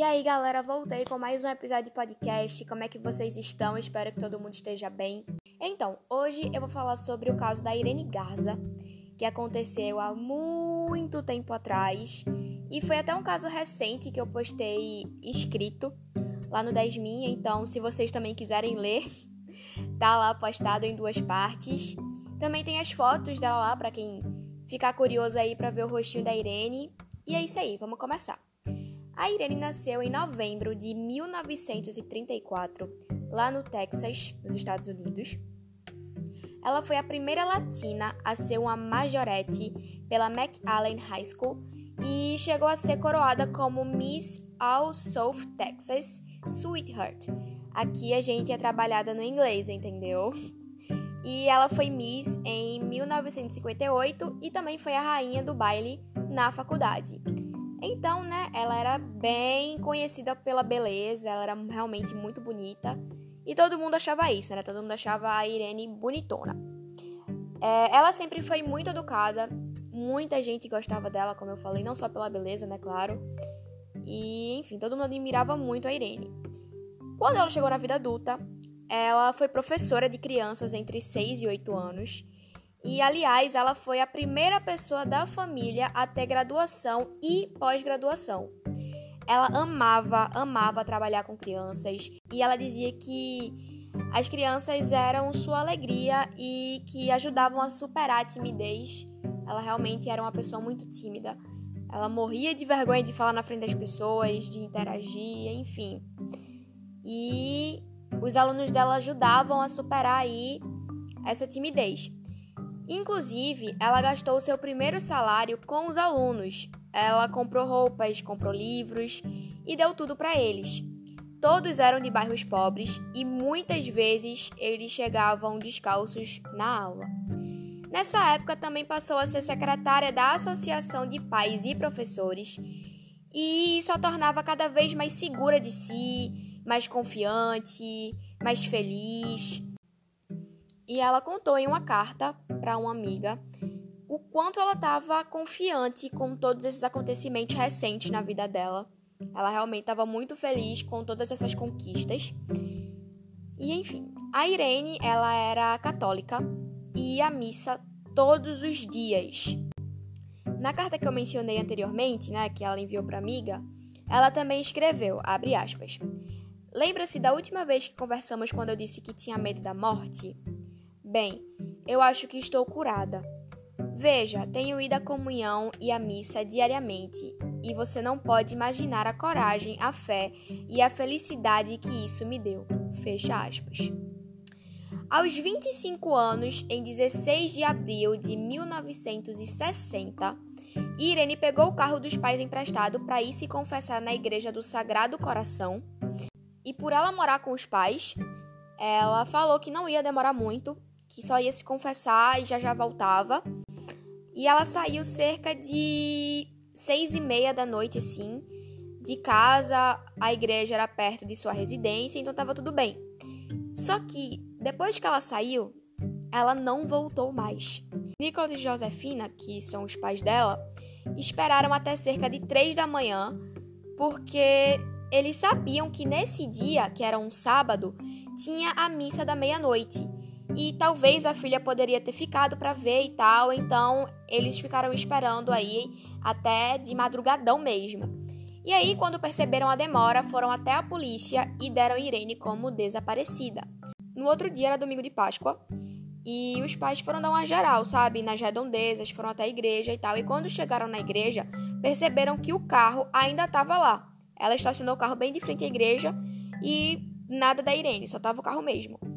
E aí, galera, voltei com mais um episódio de podcast. Como é que vocês estão? Espero que todo mundo esteja bem. Então, hoje eu vou falar sobre o caso da Irene Garza, que aconteceu há muito tempo atrás. E foi até um caso recente que eu postei escrito lá no 10 Minha. Então, se vocês também quiserem ler, tá lá postado em duas partes. Também tem as fotos dela lá para quem ficar curioso aí para ver o rostinho da Irene. E é isso aí, vamos começar. A Irene nasceu em novembro de 1934, lá no Texas, nos Estados Unidos. Ela foi a primeira latina a ser uma majorette pela McAllen High School e chegou a ser coroada como Miss All South Texas Sweetheart. Aqui a gente é trabalhada no inglês, entendeu? E ela foi Miss em 1958 e também foi a rainha do baile na faculdade. Então, né, ela era bem conhecida pela beleza, ela era realmente muito bonita. E todo mundo achava isso, né? Todo mundo achava a Irene bonitona. É, ela sempre foi muito educada, muita gente gostava dela, como eu falei, não só pela beleza, né, claro. E, enfim, todo mundo admirava muito a Irene. Quando ela chegou na vida adulta, ela foi professora de crianças entre 6 e 8 anos e, aliás, ela foi a primeira pessoa da família a ter graduação e pós-graduação. Ela amava, amava trabalhar com crianças e ela dizia que as crianças eram sua alegria e que ajudavam a superar a timidez. Ela realmente era uma pessoa muito tímida. Ela morria de vergonha de falar na frente das pessoas, de interagir, enfim. E os alunos dela ajudavam a superar aí essa timidez. Inclusive, ela gastou seu primeiro salário com os alunos. Ela comprou roupas, comprou livros e deu tudo para eles. Todos eram de bairros pobres e muitas vezes eles chegavam descalços na aula. Nessa época também passou a ser secretária da Associação de Pais e Professores e isso a tornava cada vez mais segura de si, mais confiante, mais feliz. E ela contou em uma carta para uma amiga o quanto ela estava confiante com todos esses acontecimentos recentes na vida dela. Ela realmente estava muito feliz com todas essas conquistas. E enfim, a Irene, ela era católica e ia à missa todos os dias. Na carta que eu mencionei anteriormente, né, que ela enviou para amiga, ela também escreveu, abre aspas: Lembra-se da última vez que conversamos quando eu disse que tinha medo da morte? Bem, eu acho que estou curada. Veja, tenho ido à comunhão e à missa diariamente, e você não pode imaginar a coragem, a fé e a felicidade que isso me deu. Fecha aspas. Aos 25 anos, em 16 de abril de 1960, Irene pegou o carro dos pais emprestado para ir se confessar na igreja do Sagrado Coração. E por ela morar com os pais, ela falou que não ia demorar muito que só ia se confessar e já já voltava. E ela saiu cerca de seis e meia da noite, assim, de casa. A igreja era perto de sua residência, então tava tudo bem. Só que depois que ela saiu, ela não voltou mais. Nicolas e Josefina, que são os pais dela, esperaram até cerca de três da manhã, porque eles sabiam que nesse dia, que era um sábado, tinha a missa da meia-noite e talvez a filha poderia ter ficado para ver e tal, então eles ficaram esperando aí até de madrugadão mesmo. E aí, quando perceberam a demora, foram até a polícia e deram Irene como desaparecida. No outro dia era domingo de Páscoa e os pais foram dar uma geral, sabe, nas redondezas, foram até a igreja e tal. E quando chegaram na igreja, perceberam que o carro ainda estava lá. Ela estacionou o carro bem de frente à igreja e nada da Irene, só estava o carro mesmo.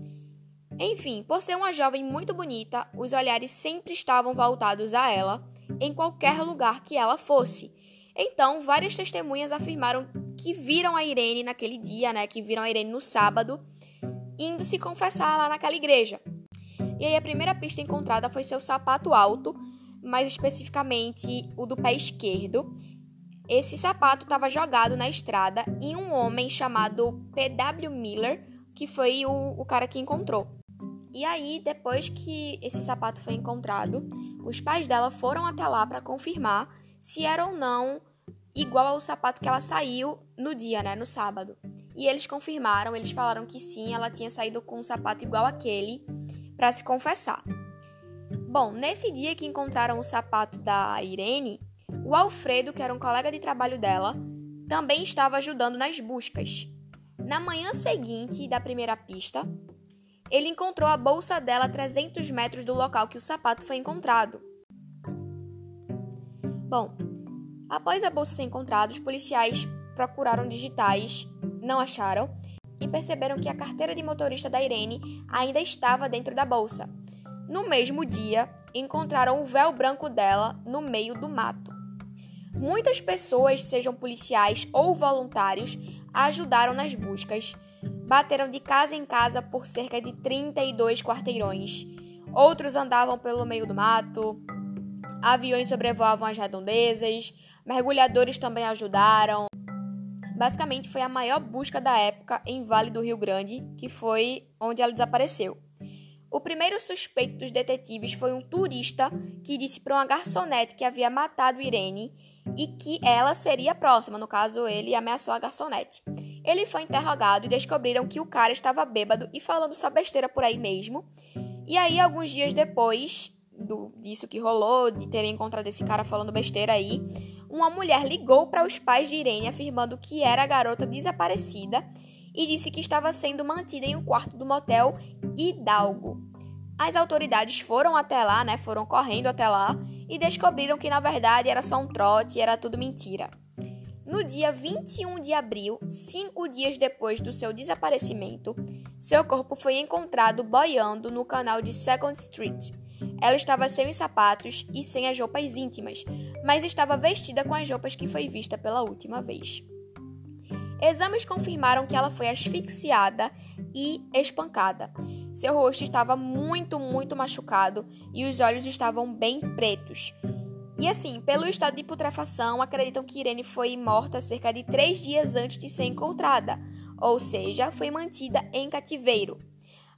Enfim, por ser uma jovem muito bonita, os olhares sempre estavam voltados a ela, em qualquer lugar que ela fosse. Então, várias testemunhas afirmaram que viram a Irene naquele dia, né? Que viram a Irene no sábado, indo se confessar lá naquela igreja. E aí a primeira pista encontrada foi seu sapato alto, mais especificamente o do pé esquerdo. Esse sapato estava jogado na estrada e um homem chamado P.W. Miller, que foi o, o cara que encontrou. E aí, depois que esse sapato foi encontrado, os pais dela foram até lá para confirmar se era ou não igual ao sapato que ela saiu no dia, né, no sábado. E eles confirmaram, eles falaram que sim, ela tinha saído com um sapato igual aquele para se confessar. Bom, nesse dia que encontraram o sapato da Irene, o Alfredo, que era um colega de trabalho dela, também estava ajudando nas buscas. Na manhã seguinte da primeira pista, ele encontrou a bolsa dela a 300 metros do local que o sapato foi encontrado. Bom, após a bolsa ser encontrada, os policiais procuraram digitais, não acharam e perceberam que a carteira de motorista da Irene ainda estava dentro da bolsa. No mesmo dia, encontraram o véu branco dela no meio do mato. Muitas pessoas, sejam policiais ou voluntários, ajudaram nas buscas. Bateram de casa em casa por cerca de 32 quarteirões. Outros andavam pelo meio do mato. Aviões sobrevoavam as redondezas. Mergulhadores também ajudaram. Basicamente, foi a maior busca da época em Vale do Rio Grande, que foi onde ela desapareceu. O primeiro suspeito dos detetives foi um turista que disse para uma garçonete que havia matado Irene e que ela seria próxima, no caso, ele ameaçou a garçonete. Ele foi interrogado e descobriram que o cara estava bêbado e falando só besteira por aí mesmo. E aí, alguns dias depois do, disso que rolou, de terem encontrado esse cara falando besteira aí, uma mulher ligou para os pais de Irene afirmando que era a garota desaparecida e disse que estava sendo mantida em um quarto do motel Hidalgo. As autoridades foram até lá, né? Foram correndo até lá e descobriram que na verdade era só um trote e era tudo mentira. No dia 21 de abril, cinco dias depois do seu desaparecimento, seu corpo foi encontrado boiando no canal de Second Street. Ela estava sem os sapatos e sem as roupas íntimas, mas estava vestida com as roupas que foi vista pela última vez. Exames confirmaram que ela foi asfixiada e espancada. Seu rosto estava muito, muito machucado e os olhos estavam bem pretos. E assim, pelo estado de putrefação, acreditam que Irene foi morta cerca de três dias antes de ser encontrada, ou seja, foi mantida em cativeiro.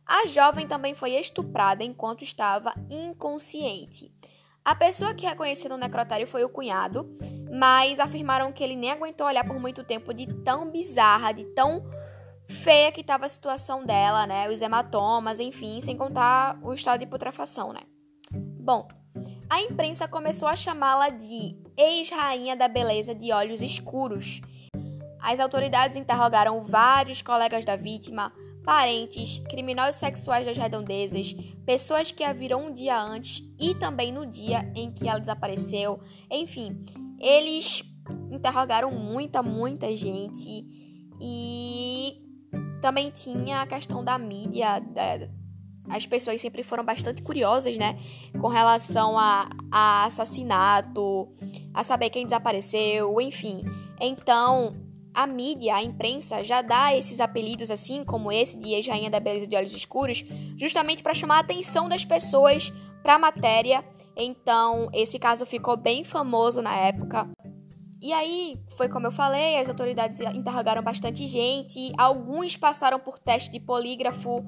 A jovem também foi estuprada enquanto estava inconsciente. A pessoa que reconheceu no necrotério foi o cunhado, mas afirmaram que ele nem aguentou olhar por muito tempo de tão bizarra, de tão feia que estava a situação dela, né? Os hematomas, enfim, sem contar o estado de putrefação, né? Bom, a imprensa começou a chamá-la de ex-rainha da beleza de olhos escuros. As autoridades interrogaram vários colegas da vítima, parentes, criminosos sexuais das redondezas, pessoas que a viram um dia antes e também no dia em que ela desapareceu. Enfim, eles interrogaram muita, muita gente e também tinha a questão da mídia, da, as pessoas sempre foram bastante curiosas, né? Com relação a, a, assassinato, a saber quem desapareceu, enfim. Então, a mídia, a imprensa, já dá esses apelidos assim, como esse de ex-rainha da beleza de olhos escuros, justamente para chamar a atenção das pessoas para a matéria. Então, esse caso ficou bem famoso na época. E aí, foi como eu falei, as autoridades interrogaram bastante gente, alguns passaram por teste de polígrafo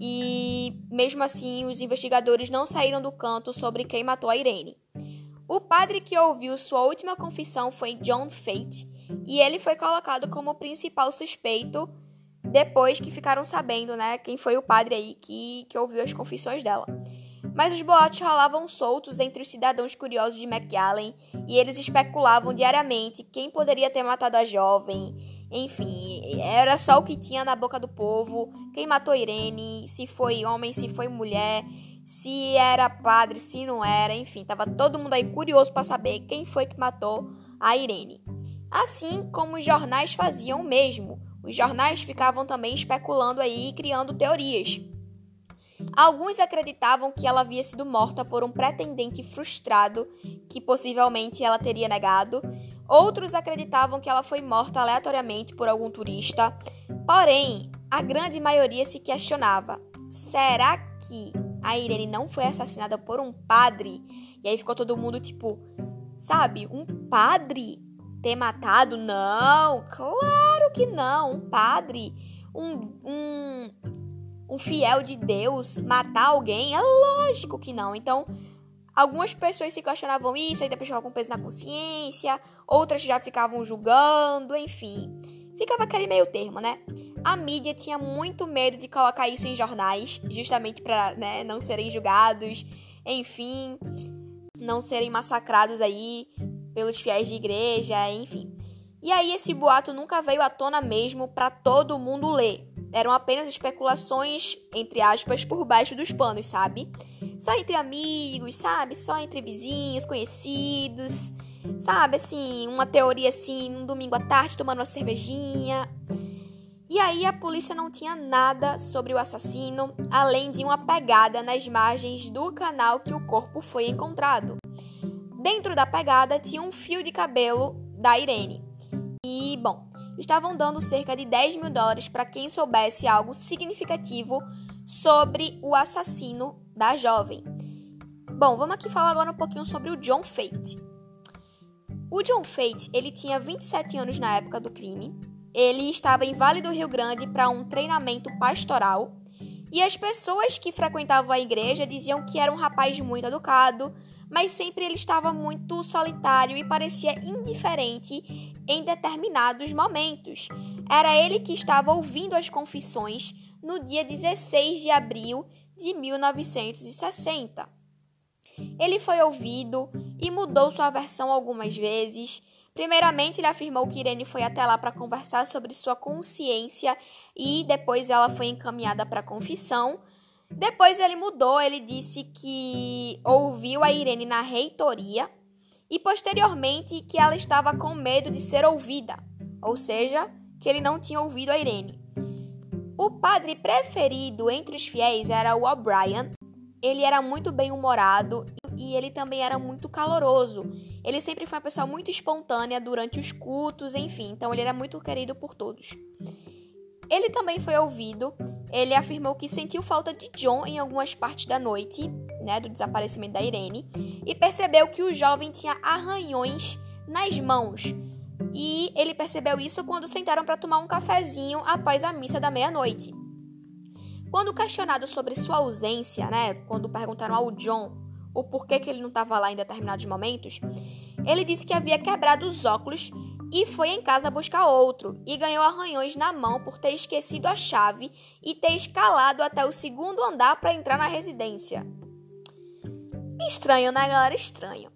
e, mesmo assim, os investigadores não saíram do canto sobre quem matou a Irene. O padre que ouviu sua última confissão foi John Fate, e ele foi colocado como principal suspeito depois que ficaram sabendo, né, quem foi o padre aí que, que ouviu as confissões dela. Mas os boatos rolavam soltos entre os cidadãos curiosos de McAllen e eles especulavam diariamente quem poderia ter matado a jovem. Enfim, era só o que tinha na boca do povo. Quem matou Irene, se foi homem, se foi mulher, se era padre, se não era, enfim, tava todo mundo aí curioso para saber quem foi que matou a Irene. Assim como os jornais faziam o mesmo. Os jornais ficavam também especulando aí e criando teorias. Alguns acreditavam que ela havia sido morta por um pretendente frustrado que possivelmente ela teria negado. Outros acreditavam que ela foi morta aleatoriamente por algum turista. Porém, a grande maioria se questionava: será que a Irene não foi assassinada por um padre? E aí ficou todo mundo tipo, sabe, um padre ter matado? Não, claro que não. Um padre, um, um um fiel de Deus matar alguém? É lógico que não. Então, Algumas pessoas se questionavam isso, aí depois ficavam com peso na consciência, outras já ficavam julgando, enfim. Ficava aquele meio termo, né? A mídia tinha muito medo de colocar isso em jornais, justamente para né, não serem julgados, enfim, não serem massacrados aí pelos fiéis de igreja, enfim. E aí esse boato nunca veio à tona mesmo para todo mundo ler. Eram apenas especulações, entre aspas, por baixo dos panos, sabe? Só entre amigos, sabe? Só entre vizinhos, conhecidos. Sabe, assim, uma teoria assim, um domingo à tarde tomando uma cervejinha. E aí a polícia não tinha nada sobre o assassino, além de uma pegada nas margens do canal que o corpo foi encontrado. Dentro da pegada tinha um fio de cabelo da Irene. Estavam dando cerca de 10 mil dólares para quem soubesse algo significativo sobre o assassino da jovem. Bom, vamos aqui falar agora um pouquinho sobre o John Fate. O John Fate, ele tinha 27 anos na época do crime. Ele estava em Vale do Rio Grande para um treinamento pastoral. E as pessoas que frequentavam a igreja diziam que era um rapaz muito educado, mas sempre ele estava muito solitário e parecia indiferente em determinados momentos. Era ele que estava ouvindo as confissões no dia 16 de abril de 1960. Ele foi ouvido e mudou sua versão algumas vezes. Primeiramente, ele afirmou que Irene foi até lá para conversar sobre sua consciência e depois ela foi encaminhada para confissão. Depois ele mudou, ele disse que ouviu a Irene na reitoria e posteriormente que ela estava com medo de ser ouvida, ou seja, que ele não tinha ouvido a Irene. O padre preferido entre os fiéis era o O'Brien. Ele era muito bem-humorado e ele também era muito caloroso. Ele sempre foi uma pessoa muito espontânea durante os cultos, enfim, então ele era muito querido por todos. Ele também foi ouvido. Ele afirmou que sentiu falta de John em algumas partes da noite, né, do desaparecimento da Irene, e percebeu que o jovem tinha arranhões nas mãos. E ele percebeu isso quando sentaram para tomar um cafezinho após a missa da meia-noite. Quando questionado sobre sua ausência, né, quando perguntaram ao John o porquê que ele não estava lá em determinados momentos, ele disse que havia quebrado os óculos e foi em casa buscar outro e ganhou arranhões na mão por ter esquecido a chave e ter escalado até o segundo andar para entrar na residência. Estranho, né, galera? Estranho.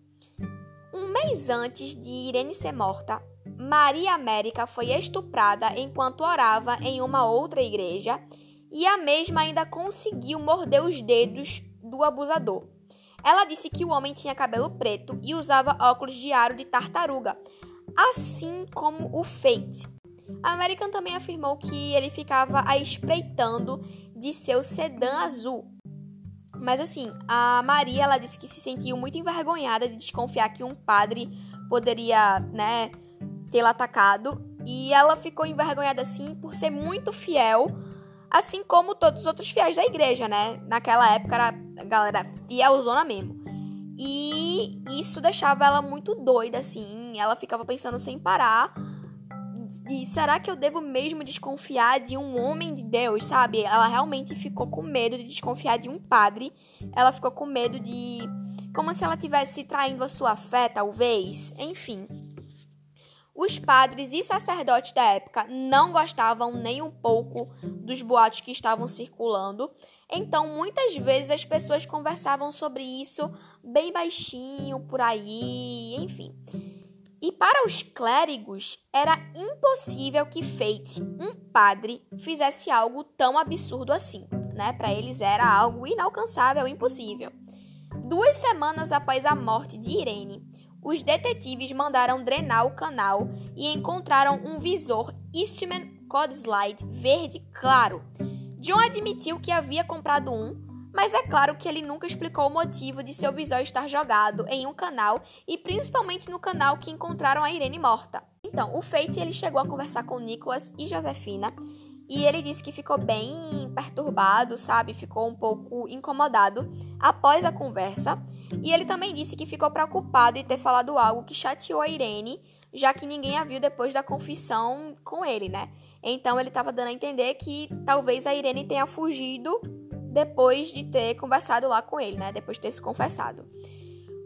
Um mês antes de Irene ser morta, Maria América foi estuprada enquanto orava em uma outra igreja e a mesma ainda conseguiu morder os dedos do abusador. Ela disse que o homem tinha cabelo preto e usava óculos de aro de tartaruga, assim como o Fate. A American também afirmou que ele ficava a espreitando de seu sedã azul. Mas assim, a Maria ela disse que se sentiu muito envergonhada de desconfiar que um padre poderia, né, tê-la atacado, e ela ficou envergonhada assim por ser muito fiel, assim como todos os outros fiéis da igreja, né? Naquela época era a galera fielzona mesmo. E isso deixava ela muito doida, assim. Ela ficava pensando sem parar. E será que eu devo mesmo desconfiar de um homem de Deus, sabe? Ela realmente ficou com medo de desconfiar de um padre. Ela ficou com medo de. Como se ela tivesse traindo a sua fé, talvez. Enfim. Os padres e sacerdotes da época não gostavam nem um pouco dos boatos que estavam circulando então, muitas vezes as pessoas conversavam sobre isso bem baixinho por aí, enfim. E para os clérigos era impossível que Fate, um padre, fizesse algo tão absurdo assim, né? Para eles era algo inalcançável, impossível. Duas semanas após a morte de Irene, os detetives mandaram drenar o canal e encontraram um visor Eastman Code Slide verde claro John admitiu que havia comprado um, mas é claro que ele nunca explicou o motivo de seu visor estar jogado em um canal e principalmente no canal que encontraram a Irene morta. Então, o Fate ele chegou a conversar com Nicholas e Josefina e ele disse que ficou bem perturbado, sabe? Ficou um pouco incomodado após a conversa. E ele também disse que ficou preocupado em ter falado algo que chateou a Irene, já que ninguém a viu depois da confissão com ele, né? Então ele estava dando a entender que talvez a Irene tenha fugido depois de ter conversado lá com ele, né? Depois de ter se confessado.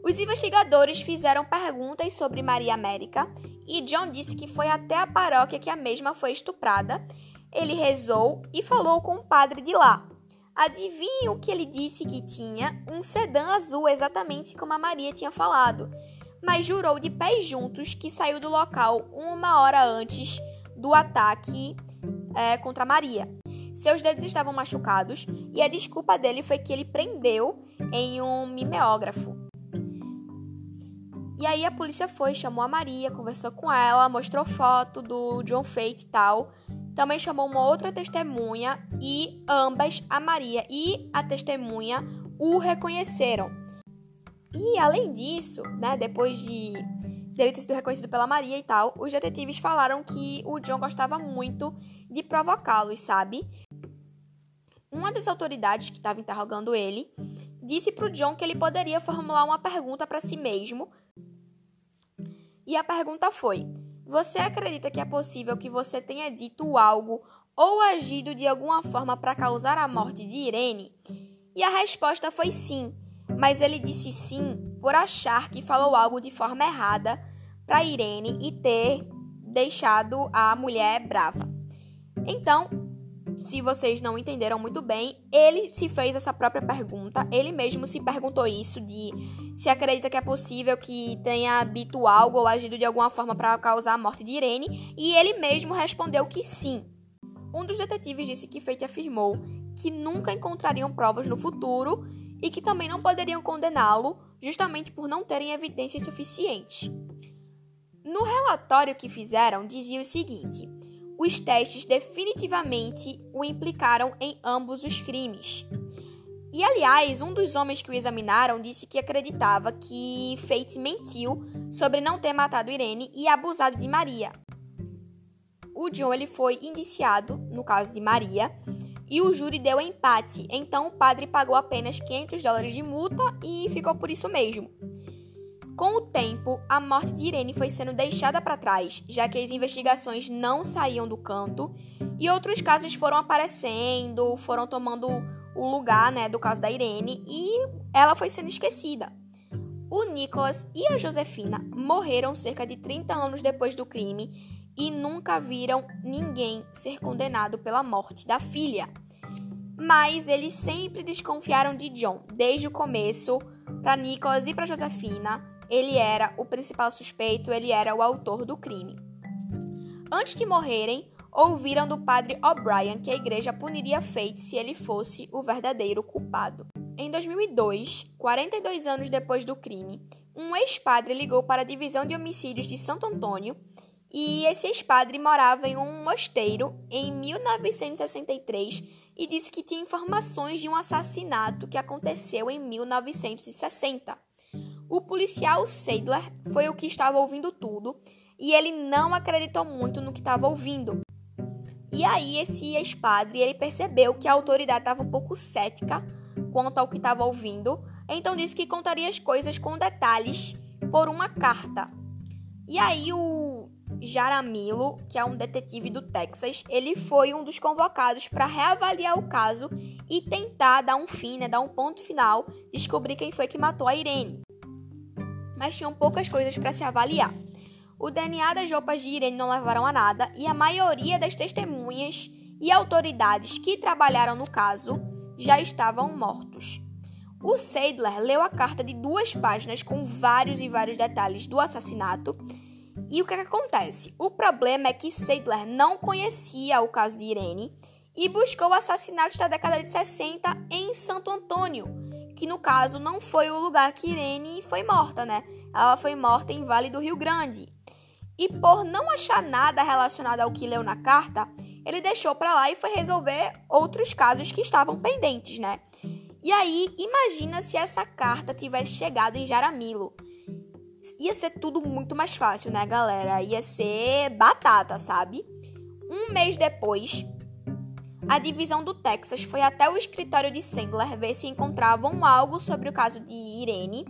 Os investigadores fizeram perguntas sobre Maria América e John disse que foi até a paróquia que a mesma foi estuprada. Ele rezou e falou com o padre de lá. Adivinhe o que ele disse que tinha? Um sedã azul, exatamente como a Maria tinha falado. Mas jurou de pés juntos que saiu do local uma hora antes do ataque é, contra Maria. Seus dedos estavam machucados e a desculpa dele foi que ele prendeu em um mimeógrafo. E aí a polícia foi, chamou a Maria, conversou com ela, mostrou foto do John Fate e tal. Também chamou uma outra testemunha e ambas, a Maria e a testemunha, o reconheceram. E além disso, né, depois de dele ter sido reconhecido pela Maria e tal, os detetives falaram que o John gostava muito de provocá-los, sabe? Uma das autoridades que estava interrogando ele disse para o John que ele poderia formular uma pergunta para si mesmo. E a pergunta foi: Você acredita que é possível que você tenha dito algo ou agido de alguma forma para causar a morte de Irene? E a resposta foi sim, mas ele disse sim por achar que falou algo de forma errada para Irene e ter deixado a mulher brava. Então, se vocês não entenderam muito bem, ele se fez essa própria pergunta, ele mesmo se perguntou isso de se acredita que é possível que tenha dito algo ou agido de alguma forma para causar a morte de Irene, e ele mesmo respondeu que sim. Um dos detetives disse que Fate afirmou que nunca encontrariam provas no futuro e que também não poderiam condená-lo, justamente por não terem evidências suficientes. No relatório que fizeram, dizia o seguinte: os testes definitivamente o implicaram em ambos os crimes. E aliás, um dos homens que o examinaram disse que acreditava que Fate mentiu sobre não ter matado Irene e abusado de Maria. O John ele foi indiciado no caso de Maria e o júri deu empate, então o padre pagou apenas 500 dólares de multa e ficou por isso mesmo. Com o tempo, a morte de Irene foi sendo deixada para trás, já que as investigações não saíam do canto e outros casos foram aparecendo, foram tomando o lugar né, do caso da Irene e ela foi sendo esquecida. O Nicholas e a Josefina morreram cerca de 30 anos depois do crime e nunca viram ninguém ser condenado pela morte da filha. Mas eles sempre desconfiaram de John desde o começo para Nicholas e para Josefina ele era o principal suspeito, ele era o autor do crime. Antes de morrerem, ouviram do padre O'Brien que a igreja puniria Fate se ele fosse o verdadeiro culpado. Em 2002, 42 anos depois do crime, um ex-padre ligou para a divisão de homicídios de Santo Antônio e esse ex-padre morava em um mosteiro em 1963 e disse que tinha informações de um assassinato que aconteceu em 1960. O policial Seidler foi o que estava ouvindo tudo e ele não acreditou muito no que estava ouvindo. E aí esse ex-padre ele percebeu que a autoridade estava um pouco cética quanto ao que estava ouvindo, então disse que contaria as coisas com detalhes por uma carta. E aí o Jaramillo, que é um detetive do Texas, ele foi um dos convocados para reavaliar o caso e tentar dar um fim, né, dar um ponto final, descobrir quem foi que matou a Irene mas tinham poucas coisas para se avaliar. O DNA das roupas de Irene não levaram a nada e a maioria das testemunhas e autoridades que trabalharam no caso já estavam mortos. O Seidler leu a carta de duas páginas com vários e vários detalhes do assassinato. E o que, é que acontece? O problema é que Seidler não conhecia o caso de Irene e buscou assassinatos da década de 60 em Santo Antônio, que no caso não foi o lugar que Irene foi morta, né? Ela foi morta em Vale do Rio Grande. E por não achar nada relacionado ao que leu na carta, ele deixou para lá e foi resolver outros casos que estavam pendentes, né? E aí, imagina se essa carta tivesse chegado em Jaramilo. Ia ser tudo muito mais fácil, né, galera? Ia ser batata, sabe? Um mês depois, a divisão do Texas foi até o escritório de Sandler ver se encontravam algo sobre o caso de Irene,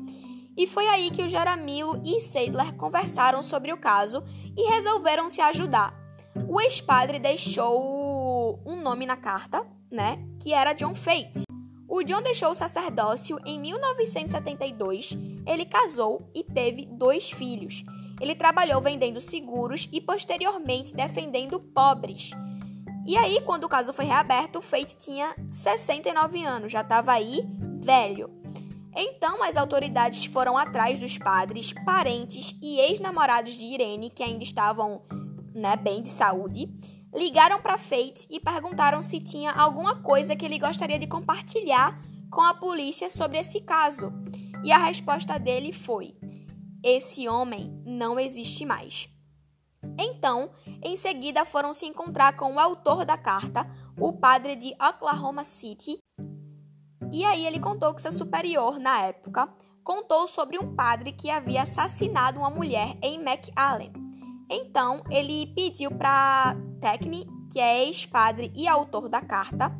e foi aí que o Jaramillo e Sandler conversaram sobre o caso e resolveram se ajudar. O ex-padre deixou um nome na carta, né, que era John Fate. O John deixou o sacerdócio em 1972 ele casou e teve dois filhos. Ele trabalhou vendendo seguros e posteriormente defendendo pobres. E aí, quando o caso foi reaberto, o Fate tinha 69 anos, já estava aí velho. Então, as autoridades foram atrás dos padres, parentes e ex-namorados de Irene, que ainda estavam né, bem de saúde, ligaram para Fate e perguntaram se tinha alguma coisa que ele gostaria de compartilhar com a polícia sobre esse caso. E a resposta dele foi: esse homem não existe mais. Então, em seguida, foram se encontrar com o autor da carta, o padre de Oklahoma City. E aí ele contou que seu superior, na época, contou sobre um padre que havia assassinado uma mulher em McAllen. Então, ele pediu para Techney, que é ex-padre e autor da carta,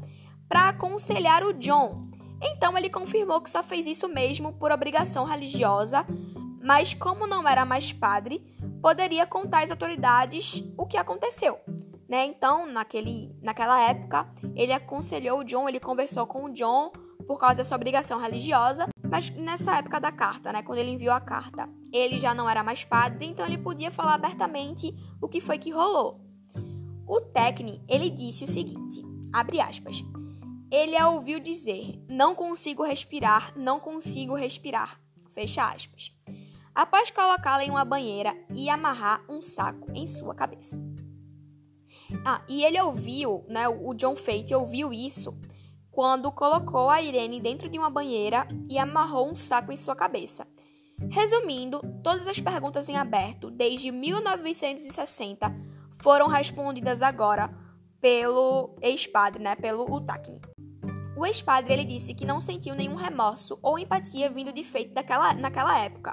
para aconselhar o John. Então, ele confirmou que só fez isso mesmo por obrigação religiosa, mas como não era mais padre, poderia contar às autoridades o que aconteceu. Né? Então, naquele, naquela época, ele aconselhou o John, ele conversou com o John por causa dessa obrigação religiosa, mas nessa época da carta, né, quando ele enviou a carta, ele já não era mais padre, então ele podia falar abertamente o que foi que rolou. O Tecne, ele disse o seguinte, abre aspas, ele a ouviu dizer, não consigo respirar, não consigo respirar, fecha aspas após colocá-la em uma banheira e amarrar um saco em sua cabeça. Ah, e ele ouviu, né, o John Fate ouviu isso quando colocou a Irene dentro de uma banheira e amarrou um saco em sua cabeça. Resumindo, todas as perguntas em aberto desde 1960 foram respondidas agora pelo ex-padre, né, pelo Utakni. O ex-padre ele disse que não sentiu nenhum remorso ou empatia vindo de feito daquela, naquela época.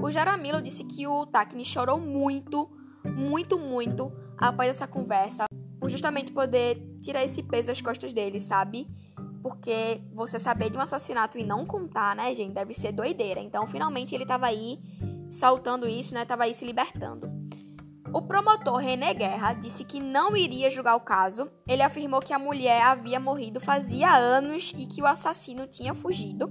O Jaramillo disse que o Takni chorou muito, muito, muito após essa conversa, por justamente poder tirar esse peso das costas dele, sabe? Porque você saber de um assassinato e não contar, né, gente, deve ser doideira. Então, finalmente ele tava aí soltando isso, né, tava aí se libertando. O promotor René Guerra disse que não iria julgar o caso. Ele afirmou que a mulher havia morrido fazia anos e que o assassino tinha fugido.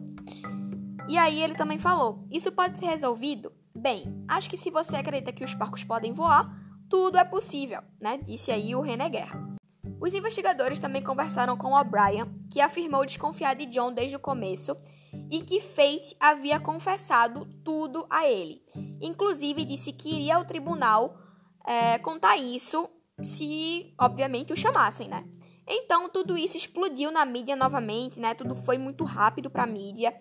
E aí ele também falou: Isso pode ser resolvido? Bem, acho que se você acredita que os porcos podem voar, tudo é possível, né? Disse aí o René Guerra. Os investigadores também conversaram com O'Brien, que afirmou desconfiar de John desde o começo e que Fate havia confessado tudo a ele. Inclusive disse que iria ao tribunal é, contar isso se, obviamente, o chamassem, né? Então tudo isso explodiu na mídia novamente, né? Tudo foi muito rápido para a mídia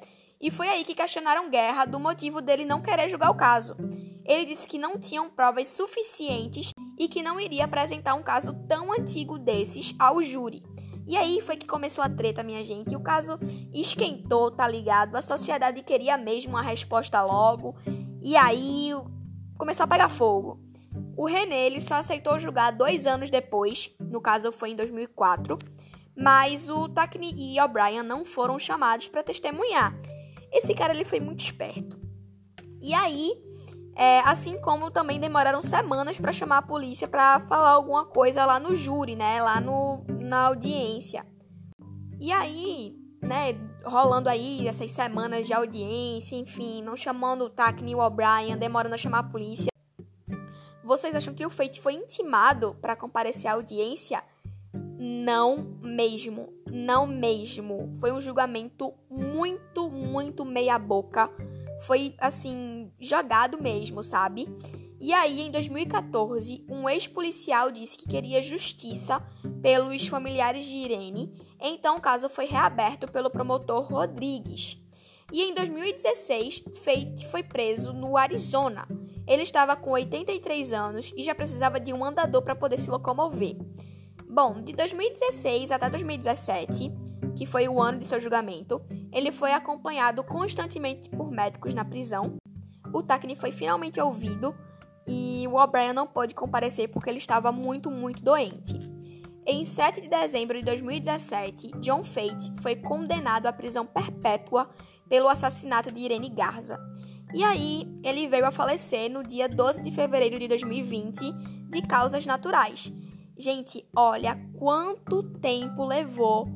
e foi aí que questionaram Guerra do motivo dele não querer julgar o caso. Ele disse que não tinham provas suficientes e que não iria apresentar um caso tão antigo desses ao júri. E aí foi que começou a treta, minha gente. O caso esquentou, tá ligado? A sociedade queria mesmo uma resposta logo. E aí começou a pegar fogo. O René ele só aceitou julgar dois anos depois, no caso foi em 2004, mas o Takni e O'Brien não foram chamados para testemunhar. Esse cara ele foi muito esperto. E aí, é, assim como também demoraram semanas para chamar a polícia para falar alguma coisa lá no júri, né? Lá no, na audiência. E aí, né, rolando aí essas semanas de audiência, enfim, não chamando o Takni e o O'Brien, demorando a chamar a polícia. Vocês acham que o Fate foi intimado para comparecer à audiência? Não mesmo, não mesmo. Foi um julgamento muito, muito meia-boca. Foi assim, jogado mesmo, sabe? E aí, em 2014, um ex-policial disse que queria justiça pelos familiares de Irene, então o caso foi reaberto pelo promotor Rodrigues. E em 2016, Fate foi preso no Arizona. Ele estava com 83 anos e já precisava de um andador para poder se locomover. Bom, de 2016 até 2017, que foi o ano de seu julgamento, ele foi acompanhado constantemente por médicos na prisão. O Takni foi finalmente ouvido e o O'Brien não pôde comparecer porque ele estava muito, muito doente. Em 7 de dezembro de 2017, John Fate foi condenado à prisão perpétua pelo assassinato de Irene Garza. E aí, ele veio a falecer no dia 12 de fevereiro de 2020 de causas naturais, Gente, olha quanto tempo levou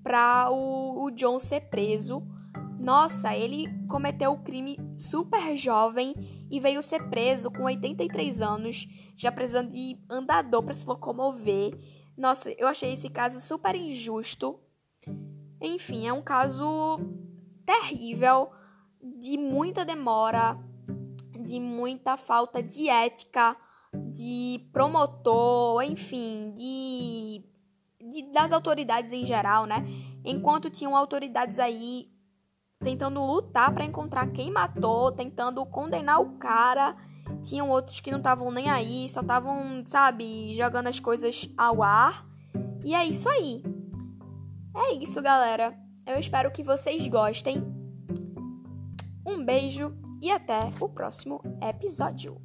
para o, o John ser preso. Nossa, ele cometeu o crime super jovem e veio ser preso com 83 anos, já precisando de andador para se locomover. Nossa, eu achei esse caso super injusto. Enfim, é um caso terrível, de muita demora, de muita falta de ética, de promotor, enfim, de, de das autoridades em geral, né? Enquanto tinham autoridades aí tentando lutar para encontrar quem matou, tentando condenar o cara. Tinham outros que não estavam nem aí, só estavam, sabe, jogando as coisas ao ar. E é isso aí. É isso, galera. Eu espero que vocês gostem. Um beijo e até o próximo episódio.